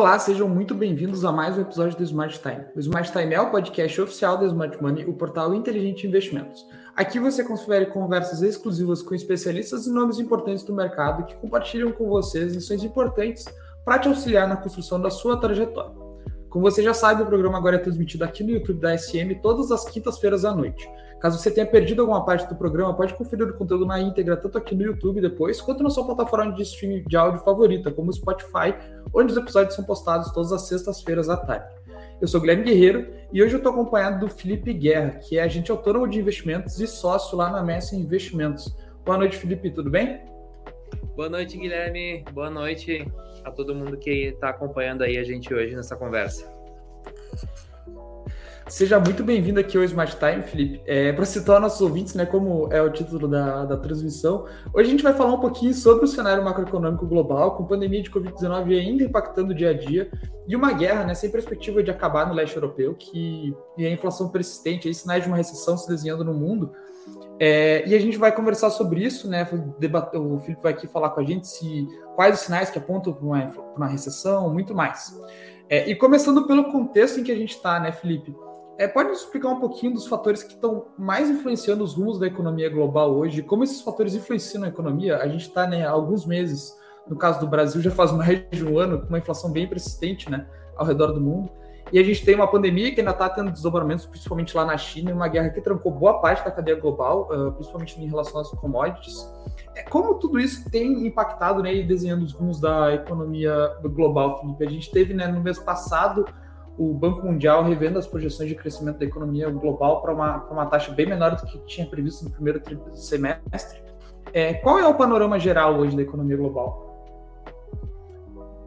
Olá, sejam muito bem-vindos a mais um episódio do Smart Time. O Smart Time é o podcast oficial da Smart Money, o portal inteligente investimentos. Aqui você confere conversas exclusivas com especialistas e nomes importantes do mercado que compartilham com vocês lições importantes para te auxiliar na construção da sua trajetória. Como você já sabe, o programa agora é transmitido aqui no YouTube da SM todas as quintas-feiras à noite. Caso você tenha perdido alguma parte do programa, pode conferir o conteúdo na íntegra, tanto aqui no YouTube depois, quanto na sua plataforma de streaming de áudio favorita, como o Spotify, onde os episódios são postados todas as sextas-feiras à tarde. Eu sou Guilherme Guerreiro e hoje eu estou acompanhado do Felipe Guerra, que é agente autônomo de investimentos e sócio lá na Messi Investimentos. Boa noite, Felipe, tudo bem? Boa noite, Guilherme. Boa noite a todo mundo que está acompanhando aí a gente hoje nessa conversa. Seja muito bem-vindo aqui ao Smart Time, Felipe. É, para citar nossos ouvintes, né, como é o título da, da transmissão, hoje a gente vai falar um pouquinho sobre o cenário macroeconômico global, com pandemia de Covid-19 ainda impactando o dia a dia, e uma guerra né, sem perspectiva de acabar no leste europeu, que, e a inflação persistente, aí, sinais de uma recessão se desenhando no mundo. É, e a gente vai conversar sobre isso, né? O Felipe vai aqui falar com a gente se quais os sinais que apontam para uma, uma, recessão, muito mais. É, e começando pelo contexto em que a gente está, né, Felipe? É, pode nos explicar um pouquinho dos fatores que estão mais influenciando os rumos da economia global hoje? Como esses fatores influenciam a economia? A gente está né, há alguns meses, no caso do Brasil, já faz mais de um ano, com uma inflação bem persistente né, ao redor do mundo. E a gente tem uma pandemia que ainda está tendo desdobramentos, principalmente lá na China, uma guerra que trancou boa parte da cadeia global, uh, principalmente em relação às commodities. É, como tudo isso tem impactado né, e desenhando os rumos da economia global, Felipe? A gente teve né, no mês passado o Banco Mundial revendo as projeções de crescimento da economia global para uma, uma taxa bem menor do que tinha previsto no primeiro semestre. É, qual é o panorama geral hoje da economia global?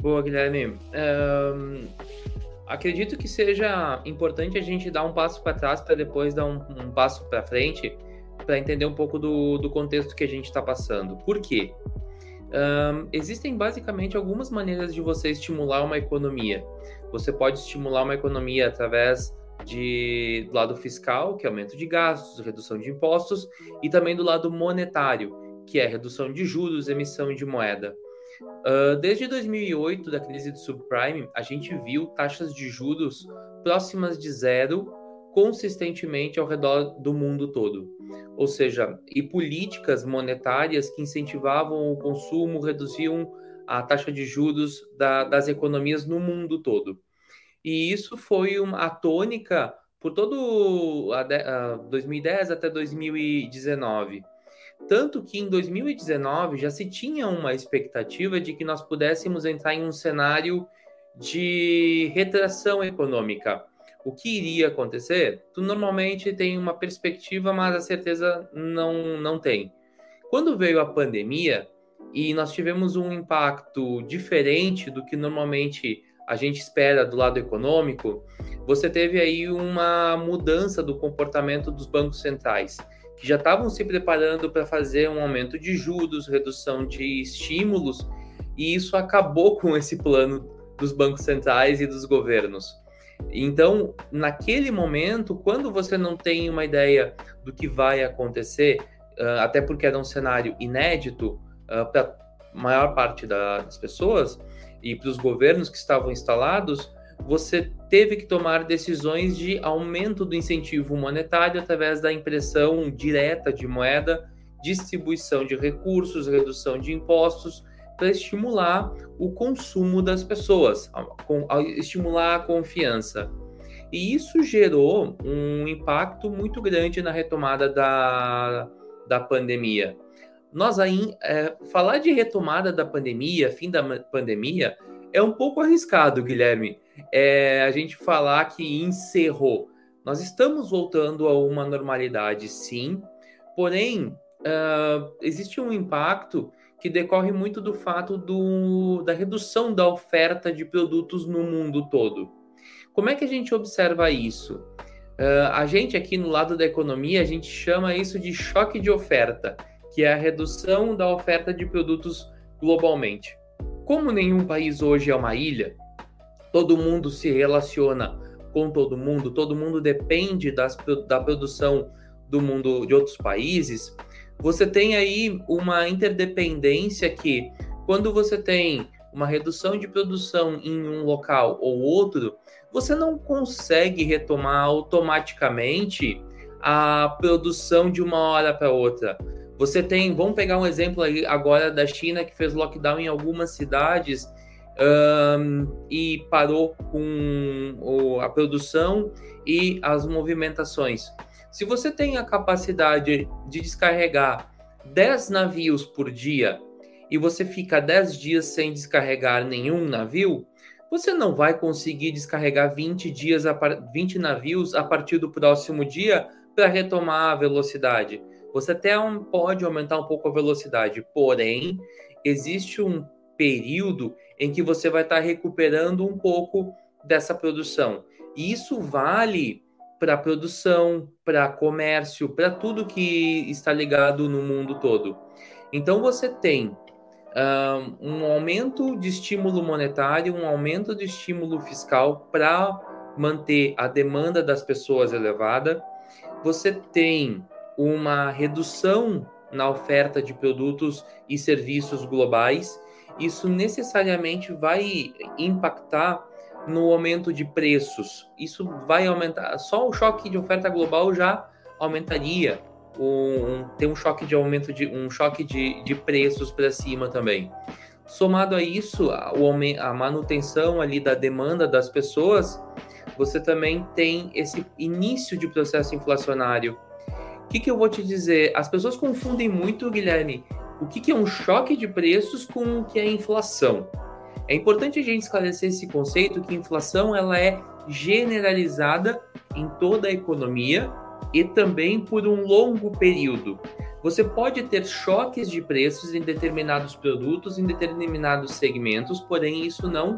Boa, Guilherme. Um, acredito que seja importante a gente dar um passo para trás para depois dar um, um passo para frente para entender um pouco do, do contexto que a gente está passando. Por quê? Um, existem basicamente algumas maneiras de você estimular uma economia. Você pode estimular uma economia através de, do lado fiscal, que é aumento de gastos, redução de impostos, e também do lado monetário, que é redução de juros, emissão de moeda. Uh, desde 2008, da crise do subprime, a gente viu taxas de juros próximas de zero consistentemente ao redor do mundo todo. Ou seja, e políticas monetárias que incentivavam o consumo, reduziam a taxa de juros da, das economias no mundo todo. E isso foi uma, a tônica por todo a, a 2010 até 2019. Tanto que em 2019 já se tinha uma expectativa de que nós pudéssemos entrar em um cenário de retração econômica o que iria acontecer, tu normalmente tem uma perspectiva, mas a certeza não, não tem. Quando veio a pandemia e nós tivemos um impacto diferente do que normalmente a gente espera do lado econômico, você teve aí uma mudança do comportamento dos bancos centrais, que já estavam se preparando para fazer um aumento de juros, redução de estímulos, e isso acabou com esse plano dos bancos centrais e dos governos. Então, naquele momento, quando você não tem uma ideia do que vai acontecer, uh, até porque era um cenário inédito uh, para a maior parte da, das pessoas e para os governos que estavam instalados, você teve que tomar decisões de aumento do incentivo monetário através da impressão direta de moeda, distribuição de recursos, redução de impostos para estimular o consumo das pessoas, estimular a confiança. E isso gerou um impacto muito grande na retomada da, da pandemia. Nós aí, é, falar de retomada da pandemia, fim da pandemia, é um pouco arriscado, Guilherme. É, a gente falar que encerrou. Nós estamos voltando a uma normalidade, sim, porém, uh, existe um impacto que decorre muito do fato do, da redução da oferta de produtos no mundo todo. Como é que a gente observa isso? Uh, a gente aqui no lado da economia, a gente chama isso de choque de oferta, que é a redução da oferta de produtos globalmente. Como nenhum país hoje é uma ilha, todo mundo se relaciona com todo mundo, todo mundo depende das, da produção do mundo de outros países, você tem aí uma interdependência que, quando você tem uma redução de produção em um local ou outro, você não consegue retomar automaticamente a produção de uma hora para outra. Você tem, vamos pegar um exemplo aí agora da China que fez lockdown em algumas cidades um, e parou com a produção e as movimentações. Se você tem a capacidade de descarregar 10 navios por dia e você fica 10 dias sem descarregar nenhum navio, você não vai conseguir descarregar 20 dias 20 navios a partir do próximo dia para retomar a velocidade. Você até pode aumentar um pouco a velocidade, porém existe um período em que você vai estar recuperando um pouco dessa produção. E isso vale para produção, para comércio, para tudo que está ligado no mundo todo. Então você tem um, um aumento de estímulo monetário, um aumento de estímulo fiscal para manter a demanda das pessoas elevada. Você tem uma redução na oferta de produtos e serviços globais. Isso necessariamente vai impactar no aumento de preços. Isso vai aumentar. Só o choque de oferta global já aumentaria. Um, tem um choque de aumento de um choque de, de preços para cima também. Somado a isso, a, a manutenção ali da demanda das pessoas, você também tem esse início de processo inflacionário. O que, que eu vou te dizer? As pessoas confundem muito, Guilherme, o que, que é um choque de preços com o que é inflação. É importante a gente esclarecer esse conceito que inflação ela é generalizada em toda a economia e também por um longo período. Você pode ter choques de preços em determinados produtos, em determinados segmentos, porém isso não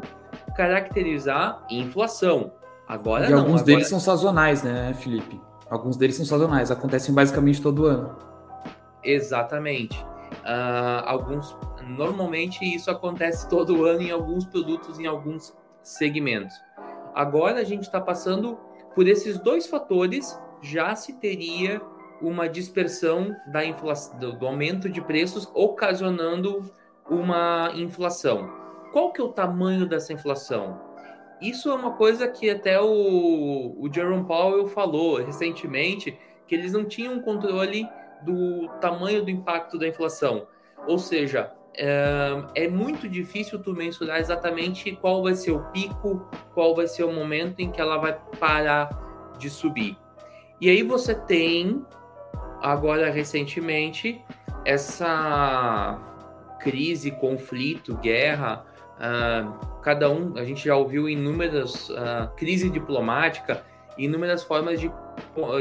caracterizar inflação. Agora e não. Alguns agora... deles são sazonais, né, Felipe? Alguns deles são sazonais, acontecem basicamente todo ano. Exatamente. Uh, alguns normalmente isso acontece todo ano em alguns produtos, em alguns segmentos. Agora a gente está passando por esses dois fatores, já se teria uma dispersão da inflação, do aumento de preços, ocasionando uma inflação. Qual que é o tamanho dessa inflação? Isso é uma coisa que até o, o Jerome Powell falou recentemente, que eles não tinham controle do tamanho do impacto da inflação. Ou seja, é, é muito difícil tu mensurar exatamente qual vai ser o pico, qual vai ser o momento em que ela vai parar de subir. E aí você tem, agora recentemente, essa crise, conflito, guerra, uh, cada um, a gente já ouviu inúmeras uh, crise diplomática, inúmeras formas de,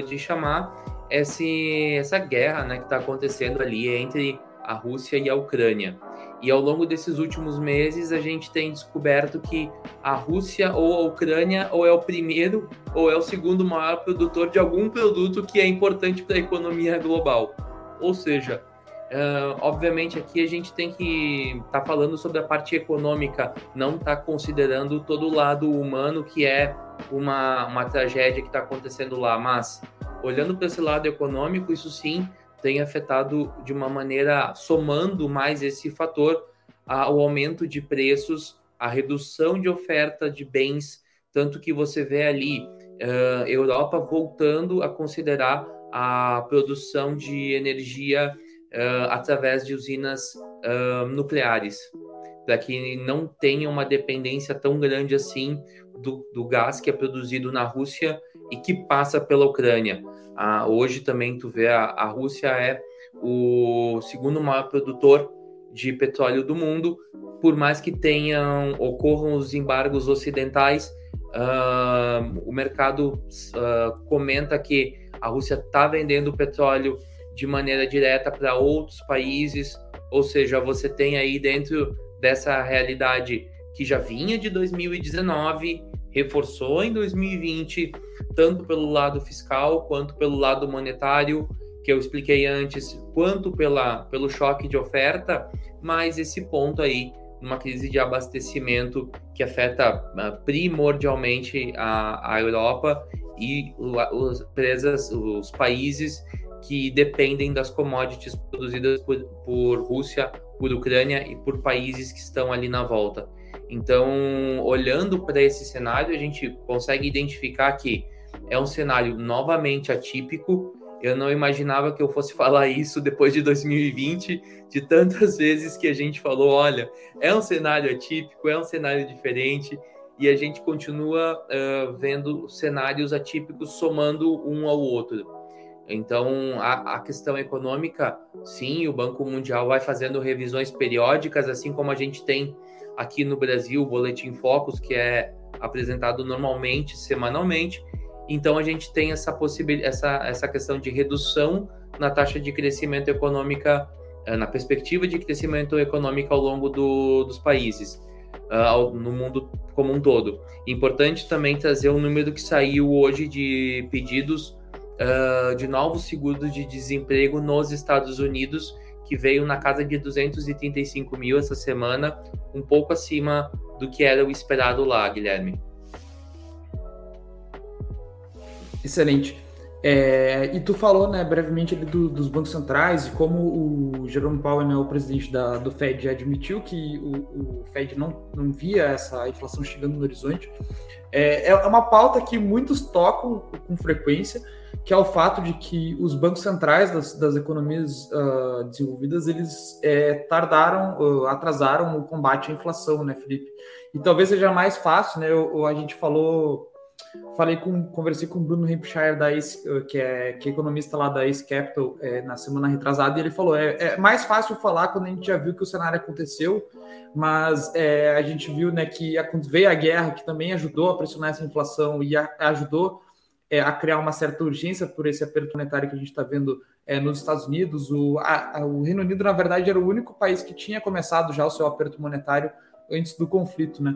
de chamar esse, essa guerra né, que está acontecendo ali entre a Rússia e a Ucrânia. E ao longo desses últimos meses, a gente tem descoberto que a Rússia ou a Ucrânia ou é o primeiro ou é o segundo maior produtor de algum produto que é importante para a economia global. Ou seja, uh, obviamente aqui a gente tem que estar tá falando sobre a parte econômica, não está considerando todo o lado humano que é uma, uma tragédia que está acontecendo lá. Mas olhando para esse lado econômico, isso sim tem afetado de uma maneira, somando mais esse fator, o aumento de preços, a redução de oferta de bens, tanto que você vê ali uh, Europa voltando a considerar a produção de energia uh, através de usinas uh, nucleares, para que não tenha uma dependência tão grande assim do, do gás que é produzido na Rússia e que passa pela Ucrânia. Ah, hoje também tu vê a, a Rússia é o segundo maior produtor de petróleo do mundo, por mais que tenham ocorram os embargos ocidentais, uh, o mercado uh, comenta que a Rússia está vendendo petróleo de maneira direta para outros países, ou seja, você tem aí dentro dessa realidade que já vinha de 2019 reforçou em 2020, tanto pelo lado fiscal quanto pelo lado monetário, que eu expliquei antes, quanto pela, pelo choque de oferta, mas esse ponto aí, uma crise de abastecimento que afeta uh, primordialmente a, a Europa e as empresas, os países que dependem das commodities produzidas por, por Rússia por Ucrânia e por países que estão ali na volta. Então, olhando para esse cenário, a gente consegue identificar que é um cenário novamente atípico. Eu não imaginava que eu fosse falar isso depois de 2020, de tantas vezes que a gente falou: olha, é um cenário atípico, é um cenário diferente, e a gente continua uh, vendo cenários atípicos somando um ao outro. Então, a, a, questão econômica, sim, o Banco Mundial vai fazendo revisões periódicas, assim como a gente tem aqui no Brasil o Boletim Focus, que é apresentado normalmente, semanalmente. Então, a gente tem essa essa, essa questão de redução na taxa de crescimento econômica, eh, na perspectiva de crescimento econômico ao longo do, dos países, uh, no mundo como um todo. Importante também trazer o número que saiu hoje de pedidos uh, de novos seguros de desemprego nos Estados Unidos, que veio na casa de 235 mil essa semana, um pouco acima do que era o esperado lá, Guilherme. Excelente. É, e tu falou, né, brevemente do, dos bancos centrais e como o Jerome Powell, né, o presidente da, do Fed, admitiu que o, o, Fed não, não via essa inflação chegando no horizonte. É, é uma pauta que muitos tocam com frequência, que é o fato de que os bancos centrais das, das economias uh, desenvolvidas eles é, tardaram, uh, atrasaram o combate à inflação, né, Felipe? E talvez seja mais fácil, né? Eu, a gente falou, falei com, conversei com o Bruno Hampshire da Ace, uh, que é que é economista lá da Ace Capital é, na semana retrasada e ele falou é, é, mais fácil falar quando a gente já viu que o cenário aconteceu, mas é, a gente viu, né, que veio a guerra que também ajudou a pressionar essa inflação e a, ajudou a criar uma certa urgência por esse aperto monetário que a gente está vendo nos Estados Unidos. O, a, o Reino Unido, na verdade, era o único país que tinha começado já o seu aperto monetário antes do conflito, né?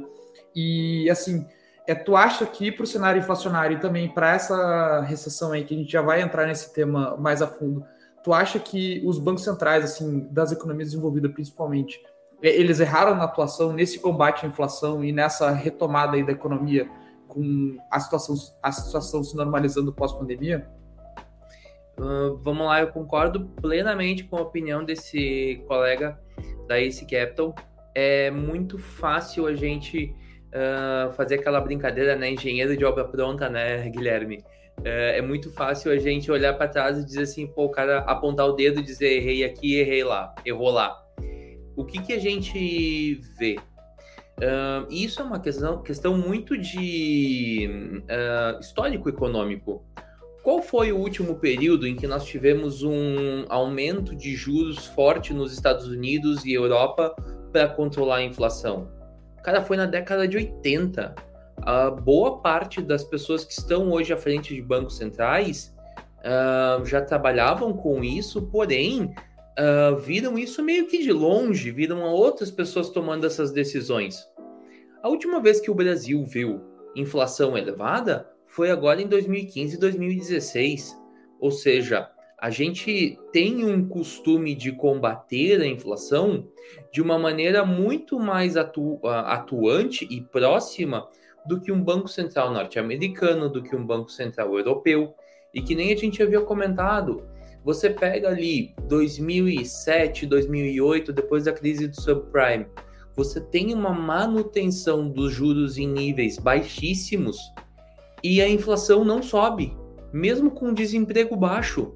E assim, é, tu acha que para o cenário inflacionário e também para essa recessão aí, que a gente já vai entrar nesse tema mais a fundo, tu acha que os bancos centrais, assim, das economias desenvolvidas principalmente, eles erraram na atuação nesse combate à inflação e nessa retomada aí da economia? com a situação, a situação se normalizando pós-pandemia? Uh, vamos lá, eu concordo plenamente com a opinião desse colega da Ace Capital. É muito fácil a gente uh, fazer aquela brincadeira, né? Engenheiro de obra pronta, né, Guilherme? Uh, é muito fácil a gente olhar para trás e dizer assim, pô, o cara apontar o dedo e dizer errei aqui, errei lá, errou lá. O que, que a gente vê? Uh, isso é uma questão, questão muito de uh, histórico econômico. Qual foi o último período em que nós tivemos um aumento de juros forte nos Estados Unidos e Europa para controlar a inflação? Cara, foi na década de 80. A boa parte das pessoas que estão hoje à frente de bancos centrais uh, já trabalhavam com isso, porém uh, viram isso meio que de longe, viram outras pessoas tomando essas decisões. A última vez que o Brasil viu inflação elevada foi agora em 2015 e 2016. Ou seja, a gente tem um costume de combater a inflação de uma maneira muito mais atu atuante e próxima do que um Banco Central norte-americano, do que um Banco Central europeu. E que nem a gente havia comentado, você pega ali 2007, 2008, depois da crise do subprime, você tem uma manutenção dos juros em níveis baixíssimos e a inflação não sobe, mesmo com desemprego baixo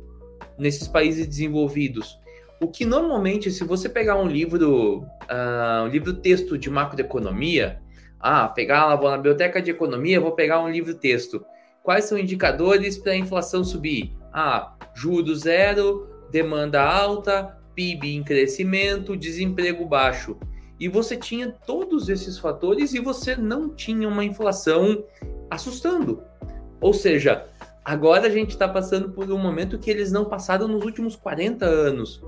nesses países desenvolvidos. O que normalmente, se você pegar um livro, uh, um livro texto de macroeconomia, ah, pegar lá, vou na biblioteca de economia, vou pegar um livro texto. Quais são indicadores para a inflação subir? Ah, juros zero, demanda alta, PIB em crescimento, desemprego baixo. E você tinha todos esses fatores e você não tinha uma inflação assustando. Ou seja, agora a gente está passando por um momento que eles não passaram nos últimos 40 anos.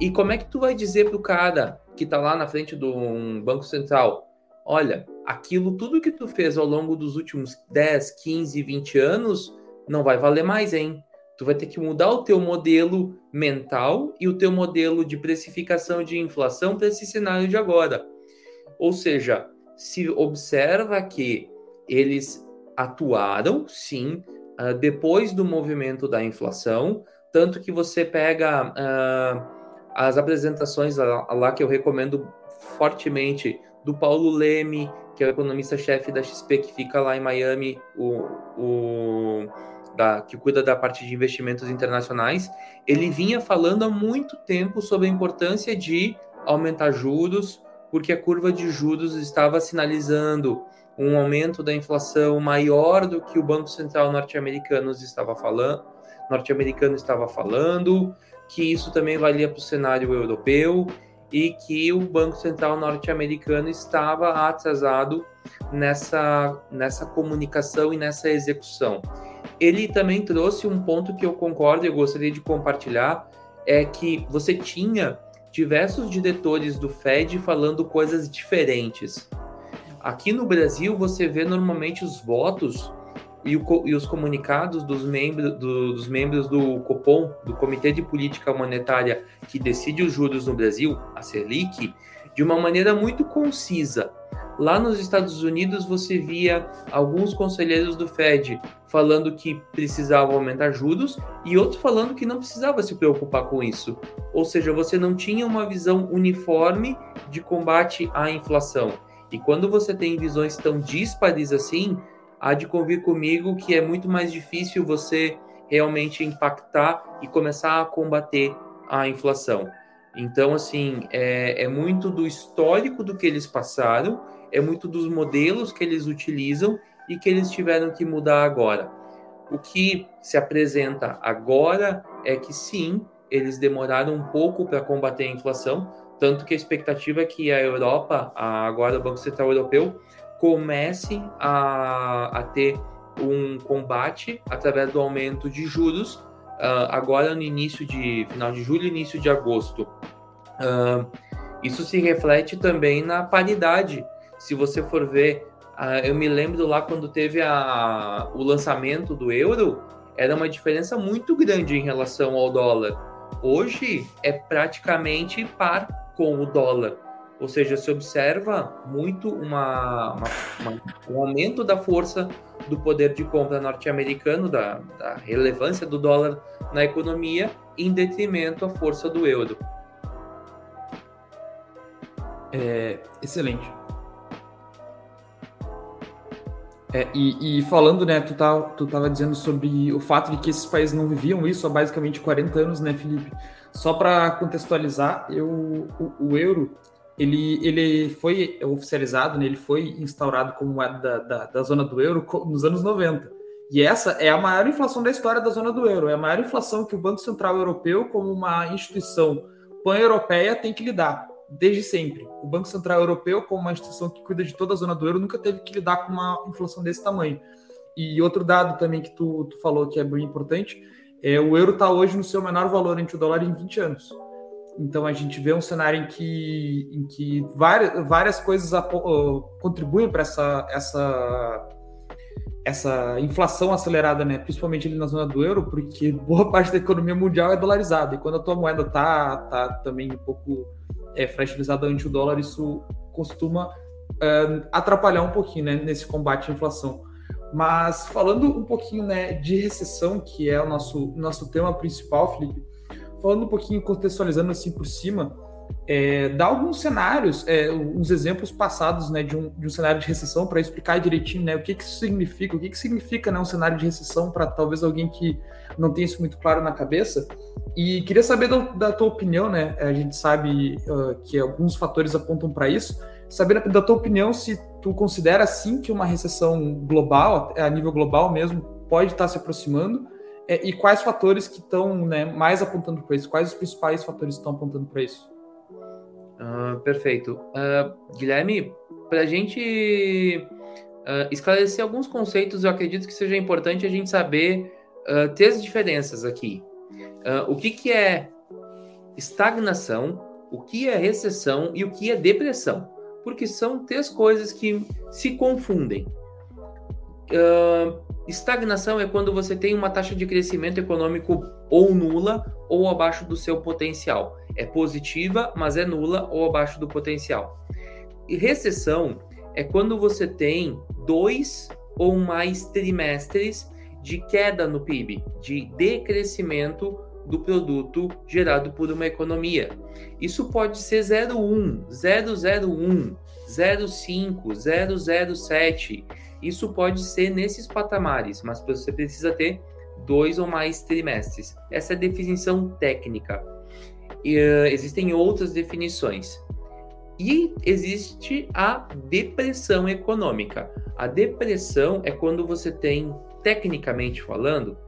E como é que tu vai dizer para o cara que está lá na frente de um banco central, olha, aquilo tudo que tu fez ao longo dos últimos 10, 15, 20 anos não vai valer mais, hein? Tu vai ter que mudar o teu modelo mental e o teu modelo de precificação de inflação para esse cenário de agora. Ou seja, se observa que eles atuaram, sim, uh, depois do movimento da inflação, tanto que você pega uh, as apresentações lá, lá que eu recomendo fortemente do Paulo Leme, que é o economista-chefe da XP, que fica lá em Miami, o, o da, que cuida da parte de investimentos internacionais, ele vinha falando há muito tempo sobre a importância de aumentar juros, porque a curva de juros estava sinalizando um aumento da inflação maior do que o Banco Central norte-americano estava falando, norte-americano estava falando, que isso também valia para o cenário europeu e que o Banco Central norte-americano estava atrasado nessa, nessa comunicação e nessa execução. Ele também trouxe um ponto que eu concordo e eu gostaria de compartilhar, é que você tinha diversos diretores do Fed falando coisas diferentes. Aqui no Brasil, você vê normalmente os votos e, o, e os comunicados dos membros, do, dos membros do COPOM, do Comitê de Política Monetária, que decide os juros no Brasil, a Selic, de uma maneira muito concisa. Lá nos Estados Unidos, você via alguns conselheiros do Fed falando que precisava aumentar juros e outros falando que não precisava se preocupar com isso. Ou seja, você não tinha uma visão uniforme de combate à inflação. E quando você tem visões tão díspares assim, há de convir comigo que é muito mais difícil você realmente impactar e começar a combater a inflação. Então, assim, é, é, muito do histórico do que eles passaram, é muito dos modelos que eles utilizam e que eles tiveram que mudar agora. O que se apresenta agora é que sim, eles demoraram um pouco para combater a inflação, tanto que a expectativa é que a Europa, agora o Banco Central Europeu, comece a, a ter um combate através do aumento de juros, uh, agora no início de final de julho, início de agosto. Uh, isso se reflete também na paridade. Se você for ver, uh, eu me lembro lá quando teve a, o lançamento do euro, era uma diferença muito grande em relação ao dólar. Hoje é praticamente par com o dólar. Ou seja, se observa muito uma, uma, uma, um aumento da força do poder de compra norte-americano, da, da, relevância do dólar na economia, em detrimento à força do euro. É, excelente. É, e, e, falando, né, tu, tá, tu tava dizendo sobre o fato de que esses países não viviam isso há basicamente 40 anos, né, Felipe? Só para contextualizar, eu, o, o, euro ele, ele foi oficializado, né, ele foi instaurado como moeda da, da, da, zona do euro nos anos 90. E essa é a maior inflação da história da zona do euro. É a maior inflação que o Banco Central Europeu, como uma instituição pan-europeia, tem que lidar desde sempre. O Banco Central Europeu, como uma instituição que cuida de toda a zona do euro, nunca teve que lidar com uma inflação desse tamanho. E outro dado também que tu, tu falou que é bem importante é, o euro está hoje no seu menor valor entre o dólar em 20 anos. Então a gente vê um cenário em que, em que várias, várias coisas contribuem para essa, essa, essa inflação acelerada, né? principalmente ali na zona do euro, porque boa parte da economia mundial é dolarizada. E quando a tua moeda está tá também um pouco é, fragilizada ante o dólar, isso costuma é, atrapalhar um pouquinho né, nesse combate à inflação. Mas falando um pouquinho né, de recessão, que é o nosso, nosso tema principal, Felipe, falando um pouquinho, contextualizando assim por cima, é, dá alguns cenários, é, uns exemplos passados né, de, um, de um cenário de recessão para explicar direitinho né, o que, que isso significa, o que, que significa né, um cenário de recessão para talvez alguém que não tenha isso muito claro na cabeça. E queria saber da, da tua opinião, né? A gente sabe uh, que alguns fatores apontam para isso. Saber da tua opinião se tu considera sim que uma recessão global, a nível global mesmo, pode estar se aproximando? É, e quais fatores que estão né, mais apontando para isso? Quais os principais fatores que estão apontando para isso? Uh, perfeito. Uh, Guilherme, para a gente uh, esclarecer alguns conceitos, eu acredito que seja importante a gente saber ter as diferenças aqui. o que, que é estagnação, o que é recessão e o que é depressão porque são três coisas que se confundem. Uh, estagnação é quando você tem uma taxa de crescimento econômico ou nula ou abaixo do seu potencial. É positiva, mas é nula ou abaixo do potencial. E recessão é quando você tem dois ou mais trimestres de queda no PIB, de decrescimento do produto gerado por uma economia. Isso pode ser 0,1, 001, 0,5, 007. Isso pode ser nesses patamares, mas você precisa ter dois ou mais trimestres. Essa é a definição técnica. E, uh, existem outras definições. E existe a depressão econômica. A depressão é quando você tem, tecnicamente falando,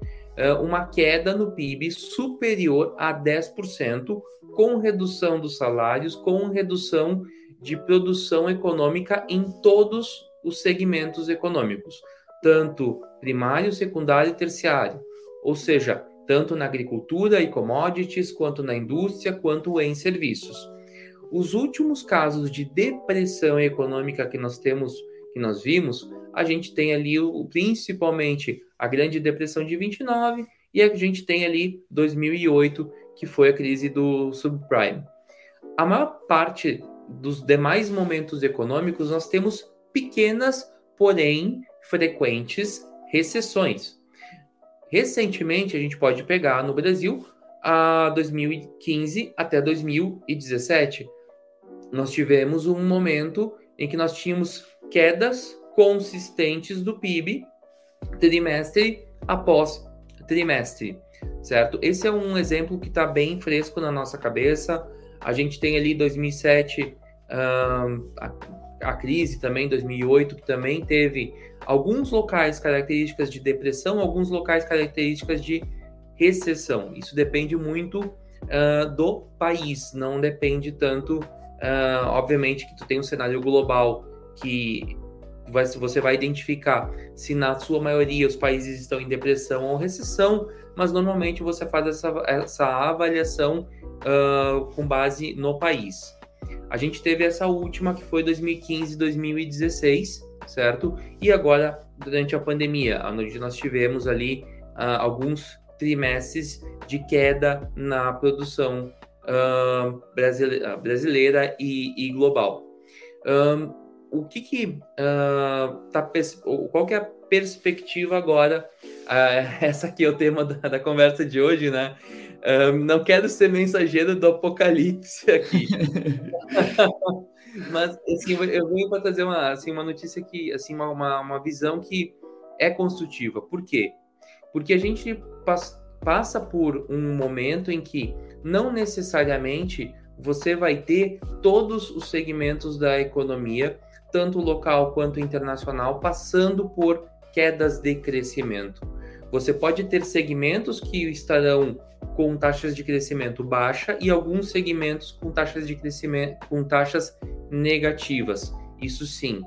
uma queda no PIB superior a 10%, com redução dos salários, com redução de produção econômica em todos os segmentos econômicos, tanto primário, secundário e terciário, ou seja, tanto na agricultura e commodities, quanto na indústria, quanto em serviços. Os últimos casos de depressão econômica que nós temos, que nós vimos, a gente tem ali o, principalmente a Grande Depressão de 29 e a gente tem ali 2008, que foi a crise do subprime. A maior parte dos demais momentos econômicos nós temos pequenas, porém frequentes recessões. Recentemente a gente pode pegar no Brasil a 2015 até 2017 nós tivemos um momento em que nós tínhamos quedas consistentes do PIB trimestre após trimestre, certo? Esse é um exemplo que está bem fresco na nossa cabeça. A gente tem ali 2007 uh, a, a crise também, 2008, que também teve alguns locais características de depressão, alguns locais características de recessão. Isso depende muito uh, do país, não depende tanto Uh, obviamente que tu tem um cenário global que você vai identificar se na sua maioria os países estão em depressão ou recessão, mas normalmente você faz essa, essa avaliação uh, com base no país. A gente teve essa última que foi 2015 2016, certo? E agora, durante a pandemia, onde nós tivemos ali uh, alguns trimestres de queda na produção uh, brasileira, brasileira e, e global. Um, o que que uh, tá qual que é a perspectiva agora? Uh, essa aqui é o tema da, da conversa de hoje, né? não quero ser mensageiro do apocalipse aqui. Mas assim, eu venho para trazer uma, assim, uma notícia que, assim, uma, uma, uma visão que é construtiva. Por quê? Porque a gente passa por um momento em que não necessariamente você vai ter todos os segmentos da economia, tanto local quanto internacional, passando por quedas de crescimento. Você pode ter segmentos que estarão com taxas de crescimento baixa e alguns segmentos com taxas de crescimento com taxas negativas. Isso sim.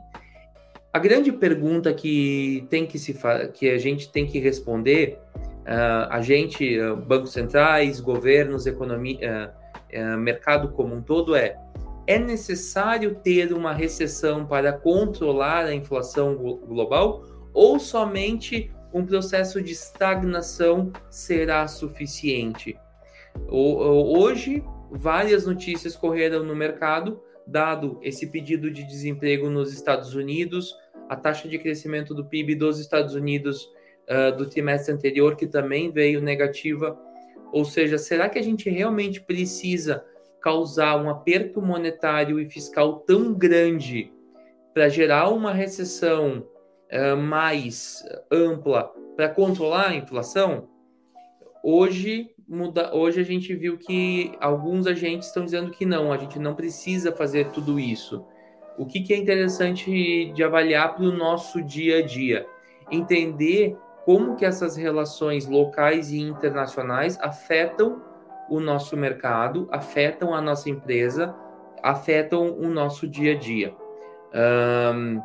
A grande pergunta que tem que se que a gente tem que responder uh, a gente, uh, bancos centrais, governos, economia, uh, mercado como um todo é é necessário ter uma recessão para controlar a inflação global ou somente um processo de estagnação será suficiente? Hoje, várias notícias correram no mercado, dado esse pedido de desemprego nos Estados Unidos, a taxa de crescimento do PIB dos Estados Unidos uh, do trimestre anterior, que também veio negativa. Ou seja, será que a gente realmente precisa causar um aperto monetário e fiscal tão grande para gerar uma recessão uh, mais ampla para controlar a inflação? Hoje, muda, hoje a gente viu que alguns agentes estão dizendo que não, a gente não precisa fazer tudo isso. O que, que é interessante de avaliar para o nosso dia a dia? Entender como que essas relações locais e internacionais afetam o nosso mercado, afetam a nossa empresa, afetam o nosso dia a dia. Um,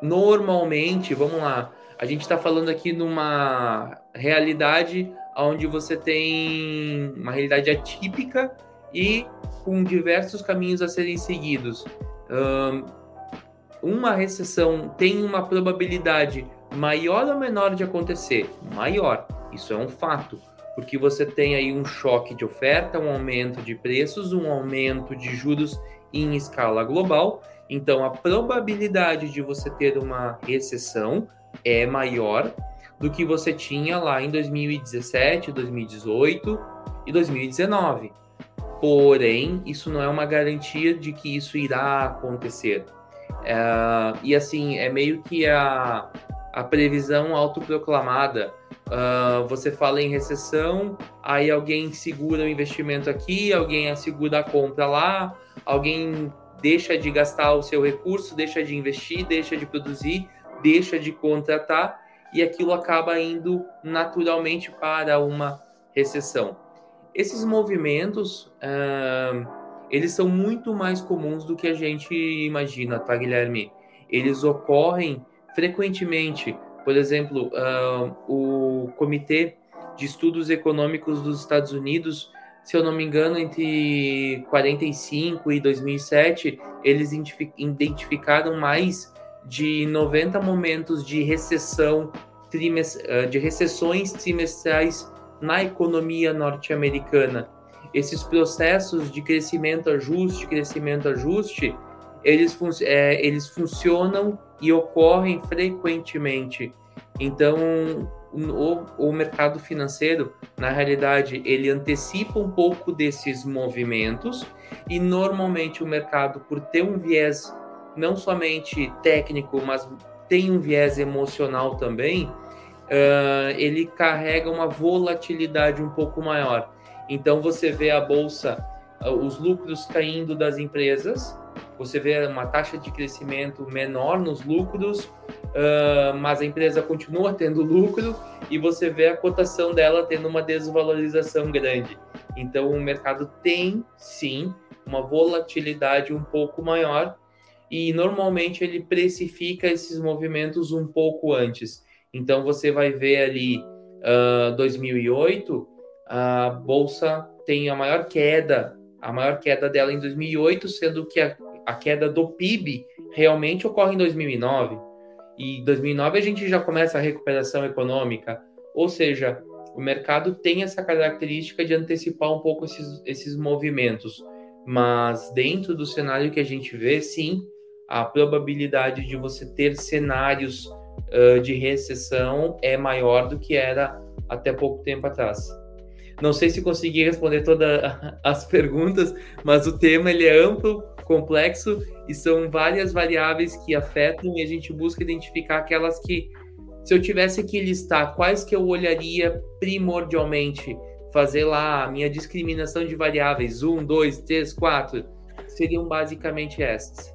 normalmente, vamos lá, a gente está falando aqui numa realidade onde você tem uma realidade atípica e com diversos caminhos a serem seguidos. Um, uma recessão tem uma probabilidade maior ou menor de acontecer? Maior. Isso é um fato, porque você tem aí um choque de oferta, um aumento de preços, um aumento de juros em escala global. Então, a probabilidade de você ter uma recessão é maior do que você tinha lá em 2017, 2018 e 2019. Porém, isso não é uma garantia de que isso irá acontecer. É, e assim, é meio que a, a previsão autoproclamada. Uh, você fala em recessão, aí alguém segura o investimento aqui, alguém assegura a compra lá, alguém deixa de gastar o seu recurso, deixa de investir, deixa de produzir, deixa de contratar, e aquilo acaba indo naturalmente para uma recessão. Esses movimentos, uh, eles são muito mais comuns do que a gente imagina, tá, Guilherme? Eles ocorrem frequentemente. Por exemplo, uh, o Comitê de Estudos Econômicos dos Estados Unidos, se eu não me engano, entre 45 e 2007, eles identificaram mais de 90 momentos de recessão, de recessões trimestrais na economia norte-americana. Esses processos de crescimento, ajuste, crescimento, ajuste, eles, fun é, eles funcionam e ocorrem frequentemente. Então, o, o mercado financeiro, na realidade, ele antecipa um pouco desses movimentos e normalmente o mercado, por ter um viés não somente técnico, mas tem um viés emocional também, uh, ele carrega uma volatilidade um pouco maior. Então você vê a bolsa, uh, os lucros caindo das empresas, você vê uma taxa de crescimento menor nos lucros, uh, mas a empresa continua tendo lucro e você vê a cotação dela tendo uma desvalorização grande. Então o mercado tem sim uma volatilidade um pouco maior e normalmente ele precifica esses movimentos um pouco antes. Então você vai ver ali uh, 2008, a bolsa tem a maior queda, a maior queda dela em 2008, sendo que a, a queda do PIB realmente ocorre em 2009. E em 2009 a gente já começa a recuperação econômica, ou seja, o mercado tem essa característica de antecipar um pouco esses, esses movimentos. Mas dentro do cenário que a gente vê, sim, a probabilidade de você ter cenários uh, de recessão é maior do que era até pouco tempo atrás. Não sei se consegui responder todas as perguntas, mas o tema ele é amplo, complexo e são várias variáveis que afetam e a gente busca identificar aquelas que, se eu tivesse que listar quais que eu olharia primordialmente, fazer lá a minha discriminação de variáveis, um, dois, três, quatro, seriam basicamente essas.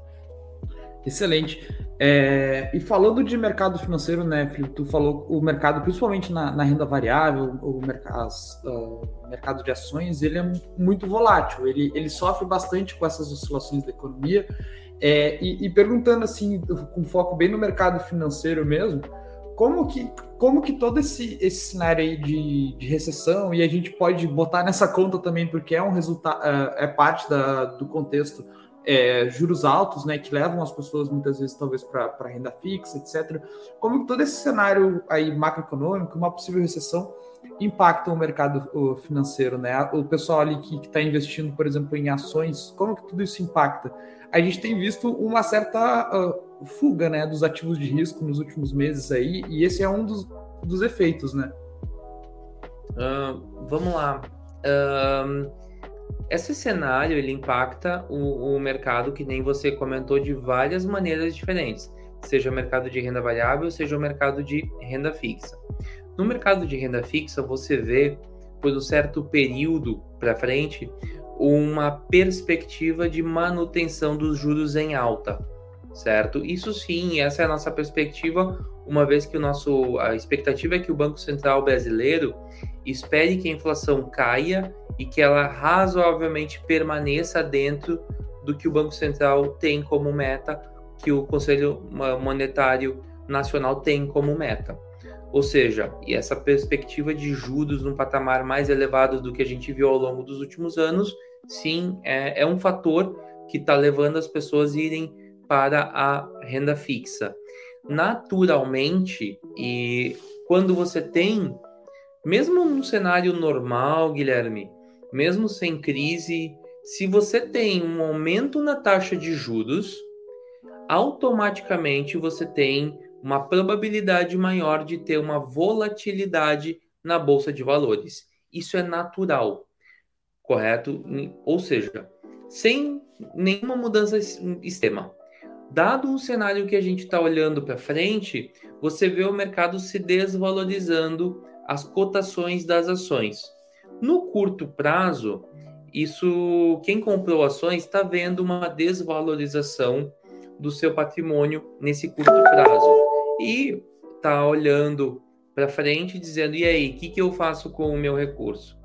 Excelente. É, e falando de mercado financeiro, né, Felipe, tu falou o mercado, principalmente na, na renda variável, o mercado, uh, mercado de ações, ele é muito volátil, ele, ele sofre bastante com essas oscilações da economia. É, e, e, perguntando assim, com foco bem no mercado financeiro mesmo, como que, como que todo esse, esse cenário aí de, de recessão, e a gente pode botar nessa conta também, porque é um resultado, é, é parte da, do contexto é, juros altos, né, que levam as pessoas muitas vezes talvez para renda fixa, etc. Como todo esse cenário aí macroeconômico, uma possível recessão impacta o mercado financeiro, né? O pessoal ali que está investindo, por exemplo, em ações, como que tudo isso impacta? A gente tem visto uma certa uh, fuga, né, dos ativos de risco nos últimos meses aí, e esse é um dos, dos efeitos, né? Uh, vamos lá. Uh esse cenário ele impacta o, o, mercado que nem você comentou de várias maneiras diferentes, seja o mercado de renda variável, seja o mercado de renda fixa. No mercado de renda fixa, você vê por um certo período para frente uma perspectiva de manutenção dos juros em alta, certo? Isso sim, essa é a nossa perspectiva, uma vez que o nosso a expectativa é que o Banco Central brasileiro espere que a inflação caia e que ela razoavelmente permaneça dentro do que o Banco Central tem como meta, que o Conselho Monetário Nacional tem como meta. Ou seja, e essa perspectiva de juros num patamar mais elevado do que a gente viu ao longo dos últimos anos, sim, é, é um fator que está levando as pessoas a irem para a renda fixa. Naturalmente, e quando você tem, mesmo num cenário normal, Guilherme, mesmo sem crise, se você tem um aumento na taxa de juros, automaticamente você tem uma probabilidade maior de ter uma volatilidade na bolsa de valores. Isso é natural. correto? Ou seja, sem nenhuma mudança extrema. Dado o cenário que a gente está olhando para frente, você vê o mercado se desvalorizando as cotações das ações. No curto prazo, isso quem comprou ações está vendo uma desvalorização do seu patrimônio nesse curto prazo e está olhando para frente dizendo e aí, o que, que eu faço com o meu recurso?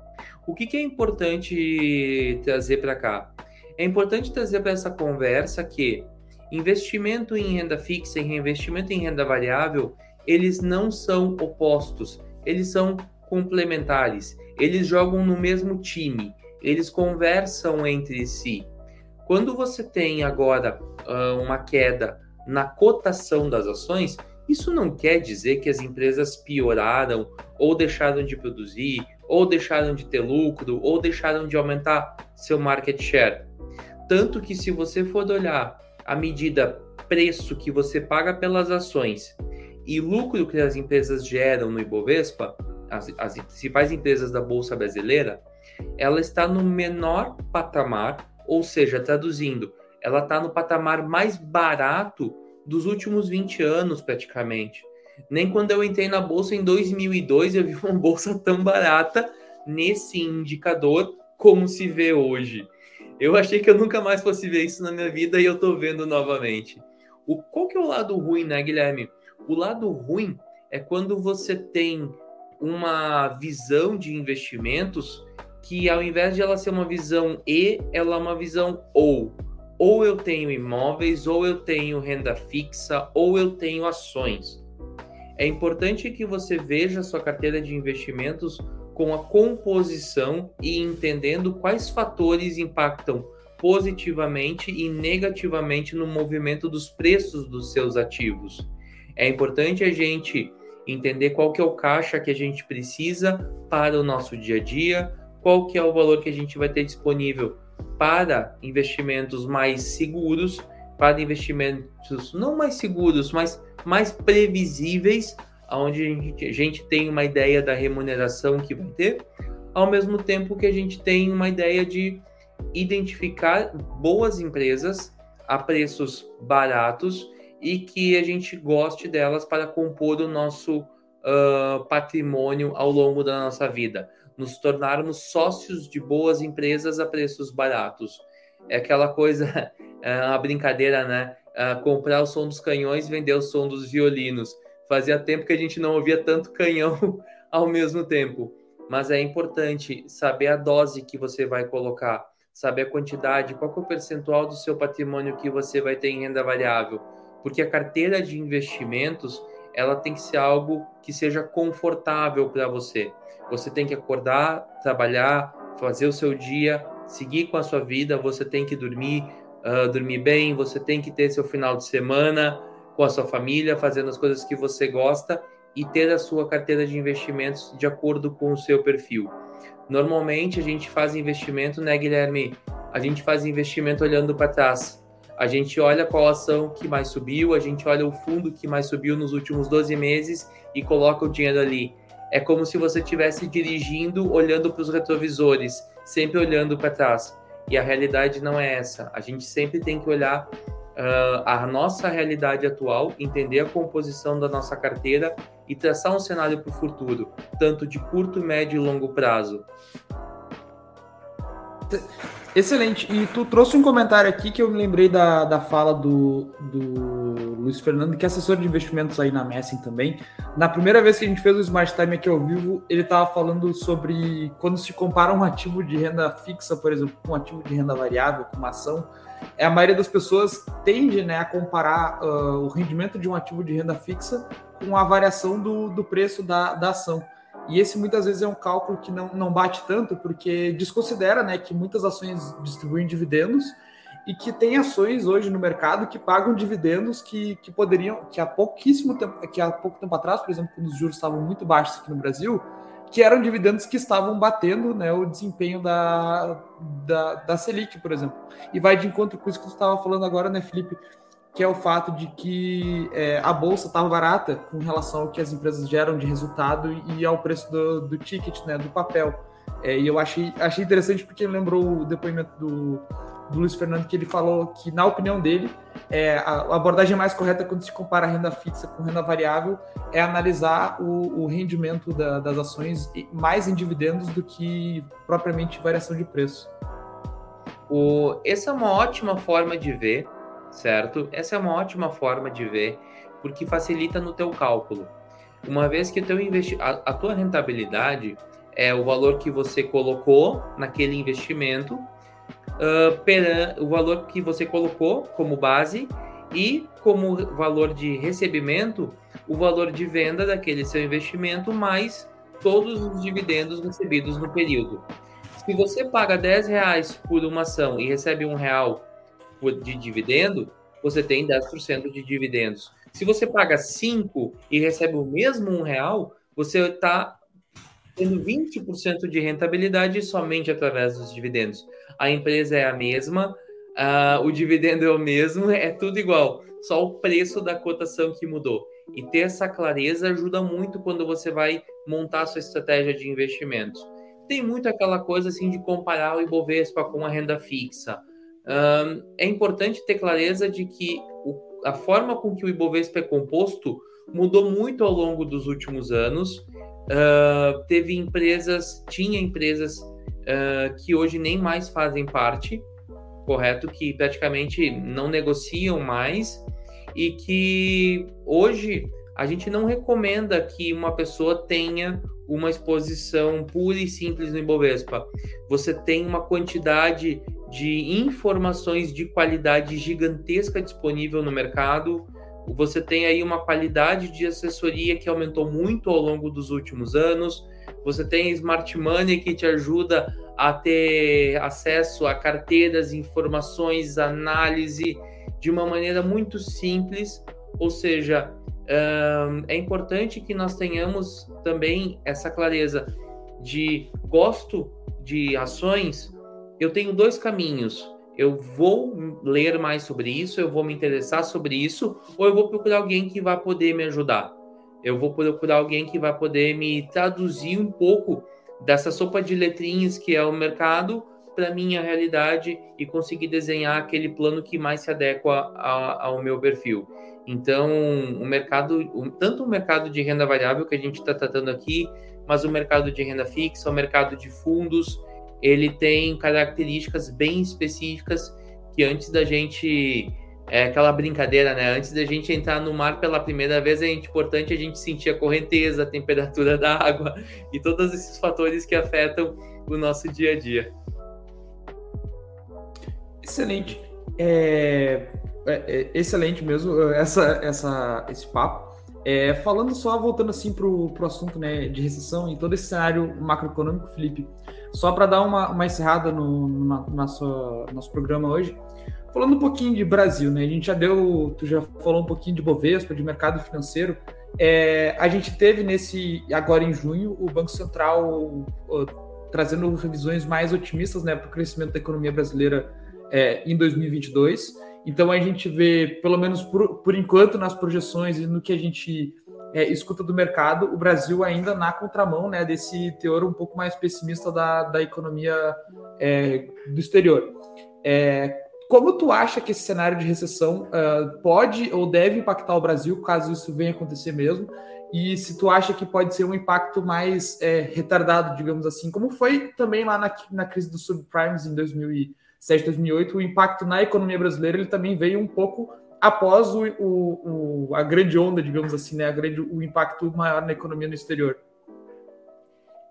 O que, que é importante trazer para cá? É importante trazer para essa conversa que investimento em renda fixa e reinvestimento em renda variável, eles não são opostos, eles são complementares. Eles jogam no mesmo time, eles conversam entre si. Quando você tem agora uh, uma queda na cotação das ações, isso não quer dizer que as empresas pioraram ou deixaram de produzir, ou deixaram de ter lucro, ou deixaram de aumentar seu market share. Tanto que se você for olhar a medida preço que você paga pelas ações e lucro que as empresas geram no Ibovespa, as, as principais empresas da Bolsa Brasileira, ela está no menor patamar, ou seja, traduzindo, ela está no patamar mais barato dos últimos 20 anos, praticamente. Nem quando eu entrei na bolsa em 2002 eu vi uma bolsa tão barata nesse indicador como se vê hoje. Eu achei que eu nunca mais fosse ver isso na minha vida e eu tô vendo novamente. O, qual que é o lado ruim, né, Guilherme? O lado ruim é quando você tem uma visão de investimentos que ao invés de ela ser uma visão E, ela é uma visão ou. Ou eu tenho imóveis, ou eu tenho renda fixa, ou eu tenho ações. É importante que você veja a sua carteira de investimentos com a composição e entendendo quais fatores impactam positivamente e negativamente no movimento dos preços dos seus ativos. É importante a gente entender qual que é o caixa que a gente precisa para o nosso dia a dia, qual que é o valor que a gente vai ter disponível para investimentos mais seguros, para investimentos não mais seguros, mas mais previsíveis onde a gente, a gente tem uma ideia da remuneração que vai ter, ao mesmo tempo que a gente tem uma ideia de identificar boas empresas a preços baratos e que a gente goste delas para compor o nosso uh, patrimônio ao longo da nossa vida, nos tornarmos sócios de boas empresas a preços baratos. É aquela coisa, a brincadeira, né? Uh, comprar o som dos canhões, vender o som dos violinos. Fazia tempo que a gente não ouvia tanto canhão ao mesmo tempo. Mas é importante saber a dose que você vai colocar, saber a quantidade, qual é o percentual do seu patrimônio que você vai ter em renda variável. Porque a carteira de investimentos, ela tem que ser algo que seja confortável para você. Você tem que acordar, trabalhar, fazer o seu dia, seguir com a sua vida, você tem que dormir, uh, dormir bem, você tem que ter seu final de semana, com a sua família, fazendo as coisas que você gosta e ter a sua carteira de investimentos de acordo com o seu perfil. Normalmente a gente faz investimento, né, Guilherme? A gente faz investimento olhando para trás. A gente olha qual ação que mais subiu, a gente olha o fundo que mais subiu nos últimos 12 meses e coloca o dinheiro ali. É como se você estivesse dirigindo, olhando para os retrovisores, sempre olhando para trás. E a realidade não é essa. A gente sempre tem que olhar uh, a nossa realidade atual, entender a composição da nossa carteira e traçar um cenário para o futuro, tanto de curto, médio e longo prazo. Excelente. E tu trouxe um comentário aqui que eu me lembrei da, da fala do, do Luiz Fernando, que é assessor de investimentos aí na Messing também. Na primeira vez que a gente fez o Smart Time aqui ao vivo, ele estava falando sobre quando se compara um ativo de renda fixa, por exemplo, com um ativo de renda variável, com uma ação, é, a maioria das pessoas tende né, a comparar uh, o rendimento de um ativo de renda fixa com a variação do, do preço da, da ação. E esse muitas vezes é um cálculo que não, não bate tanto, porque desconsidera né, que muitas ações distribuem dividendos e que tem ações hoje no mercado que pagam dividendos que, que poderiam, que há pouquíssimo tempo, que há pouco tempo atrás, por exemplo, quando os juros estavam muito baixos aqui no Brasil, que eram dividendos que estavam batendo né, o desempenho da, da, da Selic, por exemplo. E vai de encontro com isso que você estava falando agora, né, Felipe? Que é o fato de que é, a bolsa estava barata com relação ao que as empresas geram de resultado e ao preço do, do ticket, né, do papel. É, e eu achei, achei interessante porque lembrou o depoimento do, do Luiz Fernando, que ele falou que, na opinião dele, é, a abordagem mais correta quando se compara renda fixa com renda variável é analisar o, o rendimento da, das ações mais em dividendos do que propriamente variação de preço. O, essa é uma ótima forma de ver, certo? Essa é uma ótima forma de ver, porque facilita no teu cálculo. Uma vez que teu investi a, a tua rentabilidade é o valor que você colocou naquele investimento uh, o valor que você colocou como base e como valor de recebimento, o valor de venda daquele seu investimento mais todos os dividendos recebidos no período. Se você paga 10 reais por uma ação e recebe um real de dividendo, você tem 10% de dividendos. Se você paga 5 e recebe o mesmo um real, você está tendo 20% de rentabilidade somente através dos dividendos. A empresa é a mesma, uh, o dividendo é o mesmo, é tudo igual, só o preço da cotação que mudou. E ter essa clareza ajuda muito quando você vai montar sua estratégia de investimentos. Tem muito aquela coisa assim de comparar o Ibovespa com a renda fixa. Um, é importante ter clareza de que o, a forma com que o Ibovespa é composto mudou muito ao longo dos últimos anos Uh, teve empresas, tinha empresas uh, que hoje nem mais fazem parte, correto? Que praticamente não negociam mais e que hoje a gente não recomenda que uma pessoa tenha uma exposição pura e simples no Ibovespa. Você tem uma quantidade de informações de qualidade gigantesca disponível no mercado você tem aí uma qualidade de assessoria que aumentou muito ao longo dos últimos anos. Você tem Smart Money que te ajuda a ter acesso a carteiras, informações, análise de uma maneira muito simples. Ou seja, é importante que nós tenhamos também essa clareza de gosto de ações. Eu tenho dois caminhos eu vou ler mais sobre isso, eu vou me interessar sobre isso, ou eu vou procurar alguém que vai poder me ajudar. Eu vou procurar alguém que vai poder me traduzir um pouco dessa sopa de letrinhas que é o mercado para minha realidade e conseguir desenhar aquele plano que mais se adequa ao meu perfil. Então, o mercado, tanto o mercado de renda variável que a gente está tratando aqui, mas o mercado de renda fixa, o mercado de fundos, ele tem características bem específicas que antes da gente é aquela brincadeira, né? Antes da gente entrar no mar pela primeira vez, é importante a gente sentir a correnteza, a temperatura da água e todos esses fatores que afetam o nosso dia a dia. Excelente. É, é, é excelente mesmo essa, essa, esse papo. É, falando só, voltando assim para o assunto né, de recessão e todo esse cenário macroeconômico, Felipe, só para dar uma, uma encerrada no, no nosso, programa hoje, falando um pouquinho de Brasil, né? A gente já deu, tu já falou um pouquinho de Bovespa, de mercado financeiro. É, a gente teve nesse, agora em junho, o Banco Central trazendo revisões mais otimistas né, para o crescimento da economia brasileira é, em 2022. Então a gente vê, pelo menos por, por enquanto, nas projeções e no que a gente é, escuta do mercado, o Brasil ainda na contramão né, desse teor um pouco mais pessimista da, da economia é, do exterior. É, como tu acha que esse cenário de recessão uh, pode ou deve impactar o Brasil, caso isso venha acontecer mesmo? E se tu acha que pode ser um impacto mais é, retardado, digamos assim, como foi também lá na, na crise dos subprimes em 2007, 2008, o impacto na economia brasileira ele também veio um pouco após o, o, o, a grande onda, digamos assim, né? a grande, o impacto maior na economia no exterior.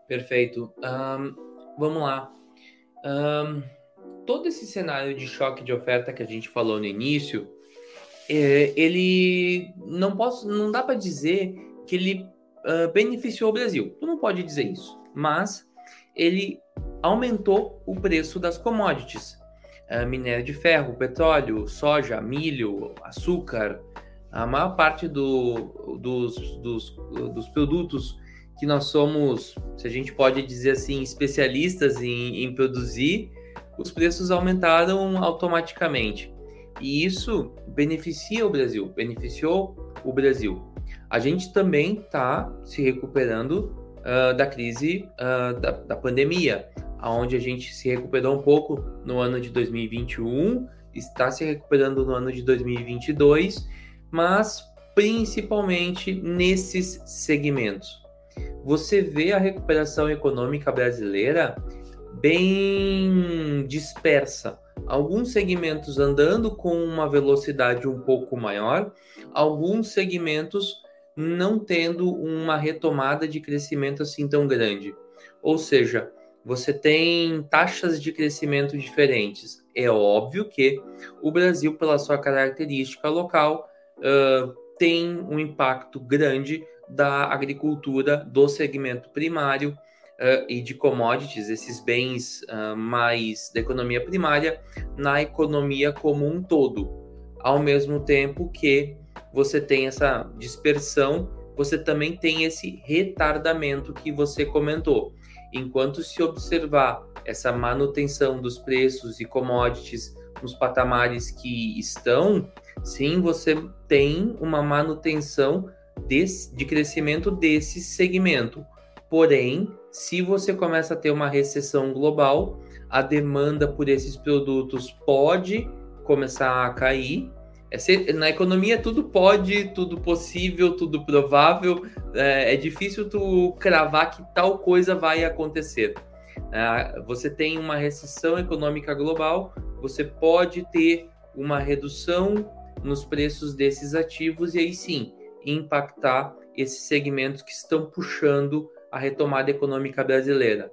Perfeito. Um, vamos lá. Um, todo esse cenário de choque de oferta que a gente falou no início, é, ele não posso, não dá para dizer que ele uh, beneficiou o Brasil. Tu não pode dizer isso, mas ele aumentou o preço das commodities. Eh, minério de ferro, petróleo, soja, milho, açúcar, a maior parte do, dos, dos, dos, produtos que nós somos, se a gente pode dizer assim, especialistas em, em produzir, os preços aumentaram automaticamente. E isso beneficia o Brasil, beneficiou o Brasil. A gente também está se recuperando uh, da crise uh, da, da pandemia, onde a gente se recuperou um pouco no ano de 2021, está se recuperando no ano de 2022, mas principalmente nesses segmentos. Você vê a recuperação econômica brasileira bem dispersa. Alguns segmentos andando com uma velocidade um pouco maior, alguns segmentos não tendo uma retomada de crescimento assim tão grande. Ou seja, você tem taxas de crescimento diferentes. É óbvio que o Brasil, pela sua característica local, uh, tem um impacto grande da agricultura, do segmento primário uh, e de commodities, esses bens uh, mais da economia primária, na economia como um todo. Ao mesmo tempo que você tem essa dispersão, você também tem esse retardamento que você comentou. Enquanto se observar essa manutenção dos preços e commodities nos patamares que estão, sim, você tem uma manutenção desse, de crescimento desse segmento. Porém, se você começa a ter uma recessão global, a demanda por esses produtos pode começar a cair é ser, na economia tudo pode, tudo possível, tudo provável. É, é difícil tu cravar que tal coisa vai acontecer. É, você tem uma recessão econômica global, você pode ter uma redução nos preços desses ativos e aí sim impactar esses segmentos que estão puxando a retomada econômica brasileira.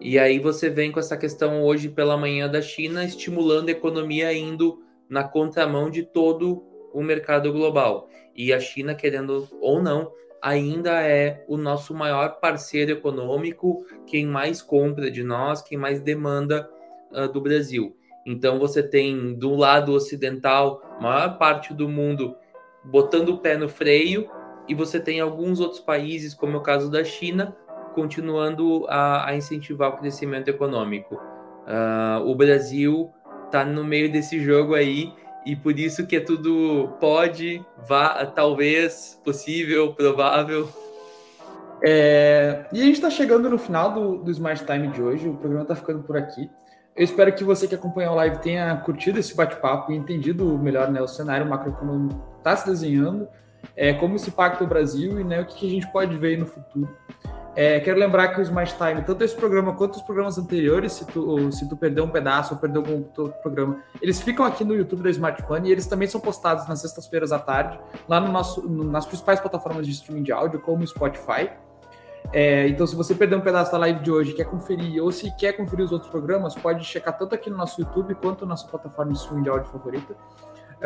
E aí você vem com essa questão hoje pela manhã da China estimulando a economia indo na contramão de todo o mercado global. E a China, querendo ou não, ainda é o nosso maior parceiro econômico, quem mais compra de nós, quem mais demanda uh, do Brasil. Então você tem do lado ocidental, maior parte do mundo botando o pé no freio, e você tem alguns outros países, como é o caso da China, continuando a, a incentivar o crescimento econômico. Uh, o Brasil tá no meio desse jogo aí e por isso que é tudo pode, vá, talvez, possível, provável. É, e a gente está chegando no final do, do Smart Time de hoje, o programa está ficando por aqui. Eu espero que você que acompanhou a live tenha curtido esse bate-papo e entendido melhor né, o cenário macroeconômico está se desenhando, é, como isso impacta o Brasil e né, o que, que a gente pode ver no futuro. É, quero lembrar que o Smart Time, tanto esse programa quanto os programas anteriores, se tu, se tu perdeu um pedaço ou perdeu algum outro programa, eles ficam aqui no YouTube da Smart Money e eles também são postados nas sextas-feiras à tarde, lá no nosso, no, nas principais plataformas de streaming de áudio, como o Spotify. É, então, se você perdeu um pedaço da live de hoje quer conferir, ou se quer conferir os outros programas, pode checar tanto aqui no nosso YouTube quanto na sua plataforma de streaming de áudio favorita.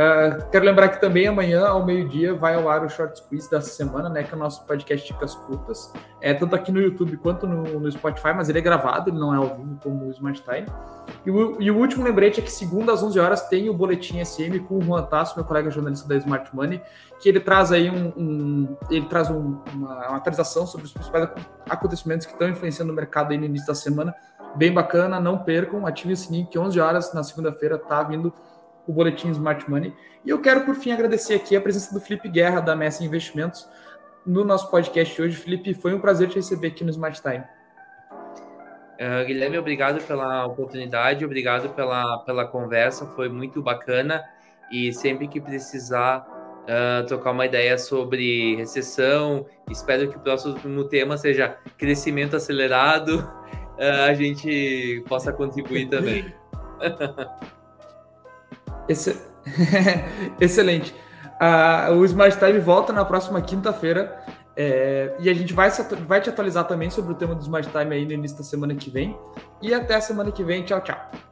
Uh, quero lembrar que também amanhã, ao meio-dia, vai ao ar o Short Squeeze dessa semana, né? Que é o nosso podcast Dicas Curtas. É tanto aqui no YouTube quanto no, no, Spotify, mas ele é gravado, ele não é ao vivo como o Smart Time. E o, e o último lembrete é que segunda às 11 horas tem o Boletim SM com o Juan Tasso, meu colega jornalista da Smart Money, que ele traz aí um, um ele traz um, uma, uma, atualização sobre os principais acontecimentos que estão influenciando o mercado aí no início da semana. Bem bacana, não percam, ative o sininho que 11 horas na segunda-feira tá vindo o boletim Smart Money. E eu quero, por fim, agradecer aqui a presença do Felipe Guerra, da Messi Investimentos, no nosso podcast hoje. Felipe, foi um prazer te receber aqui no Smart Time. Uh, Guilherme, obrigado pela oportunidade, obrigado pela, pela conversa, foi muito bacana. E sempre que precisar uh, trocar uma ideia sobre recessão, espero que o próximo tema seja crescimento acelerado, uh, a gente possa contribuir também. Excelente. Uh, o Smart Time volta na próxima quinta-feira. É, e a gente vai, vai te atualizar também sobre o tema do Smart Time aí no início da semana que vem. E até a semana que vem. Tchau, tchau.